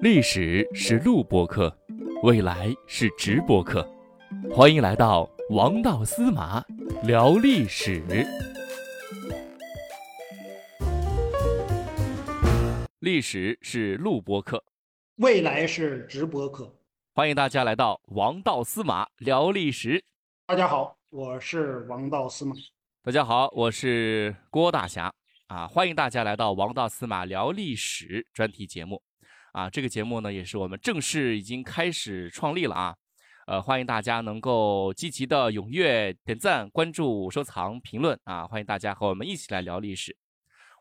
历史是录播课，未来是直播课，欢迎来到王道司马聊历史。历史是录播课，未来是直播课。欢迎大家来到王道司马聊历史。大家好，我是王道司马。大家好，我是郭大侠。啊，欢迎大家来到王道司马聊历史专题节目。啊，这个节目呢，也是我们正式已经开始创立了啊，呃，欢迎大家能够积极的踊跃点赞、关注、收藏、评论啊，欢迎大家和我们一起来聊历史。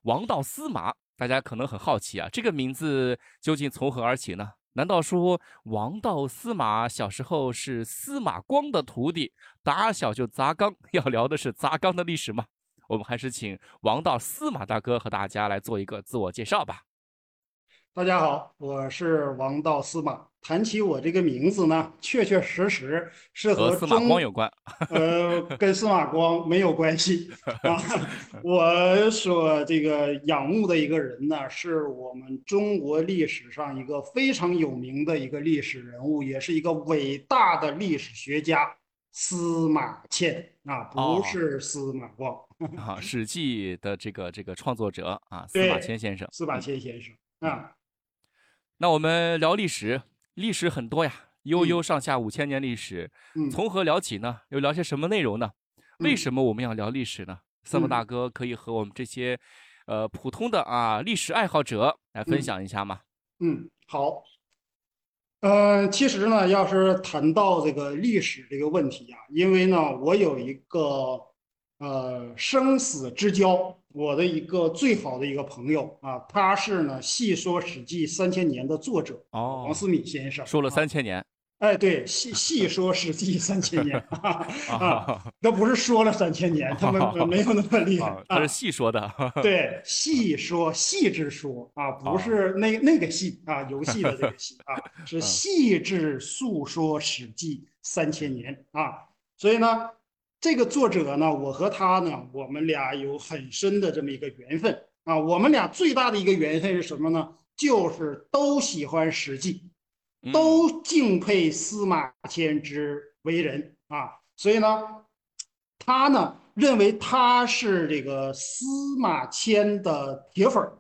王道司马，大家可能很好奇啊，这个名字究竟从何而起呢？难道说王道司马小时候是司马光的徒弟，打小就砸缸？要聊的是砸缸的历史吗？我们还是请王道司马大哥和大家来做一个自我介绍吧。大家好，我是王道司马。谈起我这个名字呢，确确实实是和司马光有关。呃，跟司马光没有关系 啊。我所这个仰慕的一个人呢，是我们中国历史上一个非常有名的一个历史人物，也是一个伟大的历史学家司马迁啊，不是司马光 啊。《史记》的这个这个创作者啊，司马迁先生。司马迁先生啊。那我们聊历史，历史很多呀，悠悠上下五千年历史，从何聊起呢？又聊些什么内容呢？为什么我们要聊历史呢？司马大哥可以和我们这些，呃，普通的啊历史爱好者来分享一下吗？嗯，好。呃，其实呢，要是谈到这个历史这个问题啊，因为呢，我有一个。呃，生死之交，我的一个最好的一个朋友啊，他是呢《细说史记》三千年的作者哦，王思敏先生说了三千年，哎，对，细细说史记三千年 啊，那不是说了三千年，他们 没有那么厉害，他是细说的，对，细说细致说啊，不是那那个细啊，游戏的这个细啊，是细致诉说史记三千年啊，所以呢。这个作者呢，我和他呢，我们俩有很深的这么一个缘分啊。我们俩最大的一个缘分是什么呢？就是都喜欢《史记》，都敬佩司马迁之为人啊。所以呢，他呢认为他是这个司马迁的铁粉儿，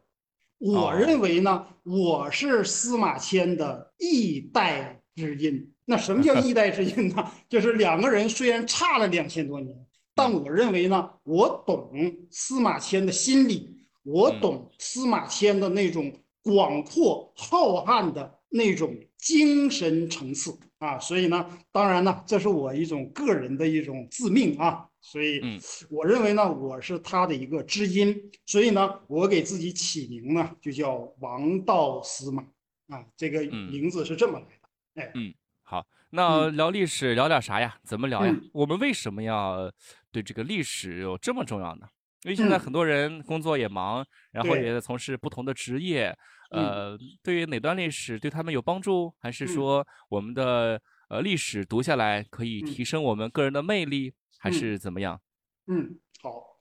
我认为呢，我是司马迁的一代知音。那什么叫 一代之音呢？就是两个人虽然差了两千多年，但我认为呢，我懂司马迁的心理，我懂司马迁的那种广阔浩瀚的那种精神层次啊。所以呢，当然呢，这是我一种个人的一种自命啊。所以，我认为呢，我是他的一个知音。所以呢，我给自己起名呢，就叫王道司马啊。这个名字是这么来的。哎，嗯。好，那聊历史聊点啥呀？怎么聊呀？我们为什么要对这个历史有这么重要呢？因为现在很多人工作也忙，然后也在从事不同的职业。呃，对于哪段历史对他们有帮助，还是说我们的呃历史读下来可以提升我们个人的魅力，还是怎么样？嗯，好。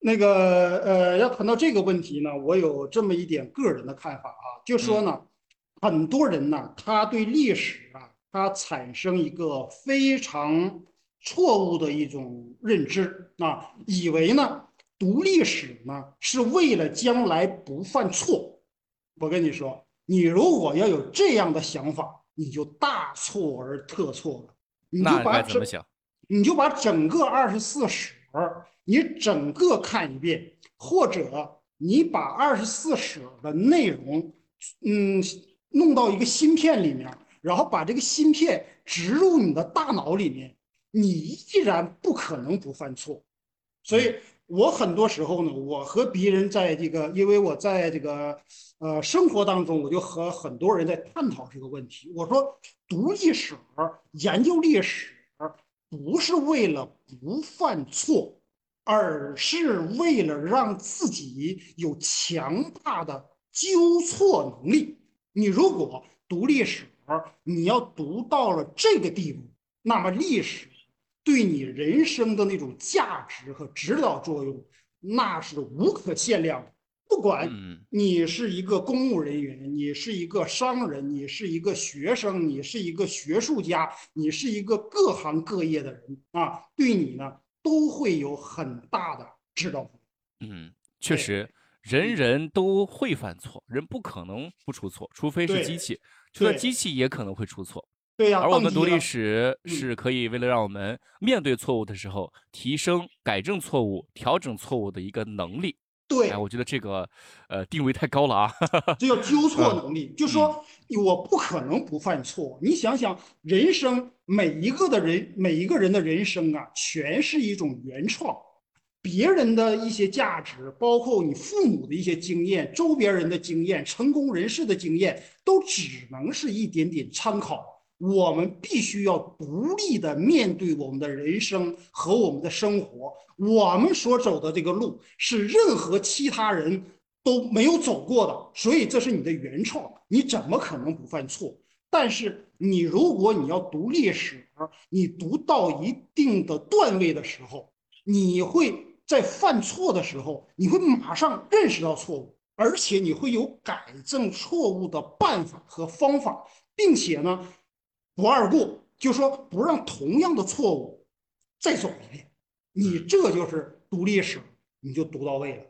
那个呃，要谈到这个问题呢，我有这么一点个人的看法啊，就说呢。很多人呢，他对历史啊，他产生一个非常错误的一种认知啊，以为呢读历史呢是为了将来不犯错。我跟你说，你如果要有这样的想法，你就大错而特错了。你就把怎么想？你就把整个二十四史，你整个看一遍，或者你把二十四史的内容，嗯。弄到一个芯片里面，然后把这个芯片植入你的大脑里面，你依然不可能不犯错。所以我很多时候呢，我和别人在这个，因为我在这个呃生活当中，我就和很多人在探讨这个问题。我说，读历史、研究历史，不是为了不犯错，而是为了让自己有强大的纠错能力。你如果读历史，你要读到了这个地步，那么历史对你人生的那种价值和指导作用，那是无可限量的。不管嗯你是一个公务人员，你是一个商人，你是一个学生，你是一个学术家，你是一个各行各业的人啊，对你呢都会有很大的指导。嗯，确实，人人都会犯错，人不可能不出错，除非是机器，就算机器也可能会出错。对呀、而我们读历史嗯是可以为了让我们面对错误的时候，提升、改正错误、调整错误的一个能力。对哎，，我觉得这个呃定位太高了啊。这叫纠 错嗯能力，就说我不可能不犯错。你想想，人生每一个的人，每一个人的人生啊，全是一种原创。别人的一些价值，包括你父母的一些经验、周边人的经验、成功人士的经验，都只能是一点点参考。我们必须要独立的面对我们的人生和我们的生活。我们所走的这个路是任何其他人都没有走过的，所以这是你的原创，你怎么可能不犯错？但是你如果你要读历史，你读到一定的段位的时候，你会在犯错的时候，你会马上认识到错误，而且你会有改正错误的办法和方法，并且呢，不二过，就说不让同样的错误再走一遍。你这就是读历史，你就读到位了。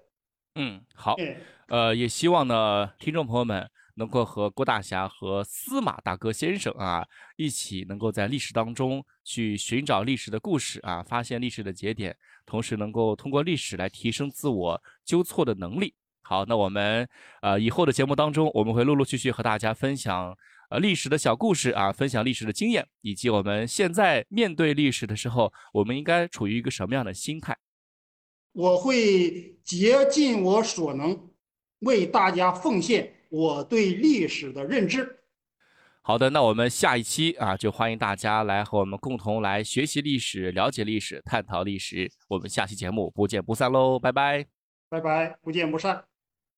嗯，好，哎，呃，也希望呢，听众朋友们能够和郭大侠和司马大哥先生啊，一起能够在历史当中去寻找历史的故事啊，发现历史的节点，同时能够通过历史来提升自我纠错的能力。好，那我们呃以后的节目当中，我们会陆陆续续和大家分享呃历史的小故事啊，分享历史的经验，以及我们现在面对历史的时候，我们应该处于一个什么样的心态。我会竭尽我所能，为大家奉献我对历史的认知。好的，那我们下一期啊，就欢迎大家来和我们共同来学习历史、了解历史、探讨历史。我们下期节目不见不散喽，拜拜。拜拜，不见不散。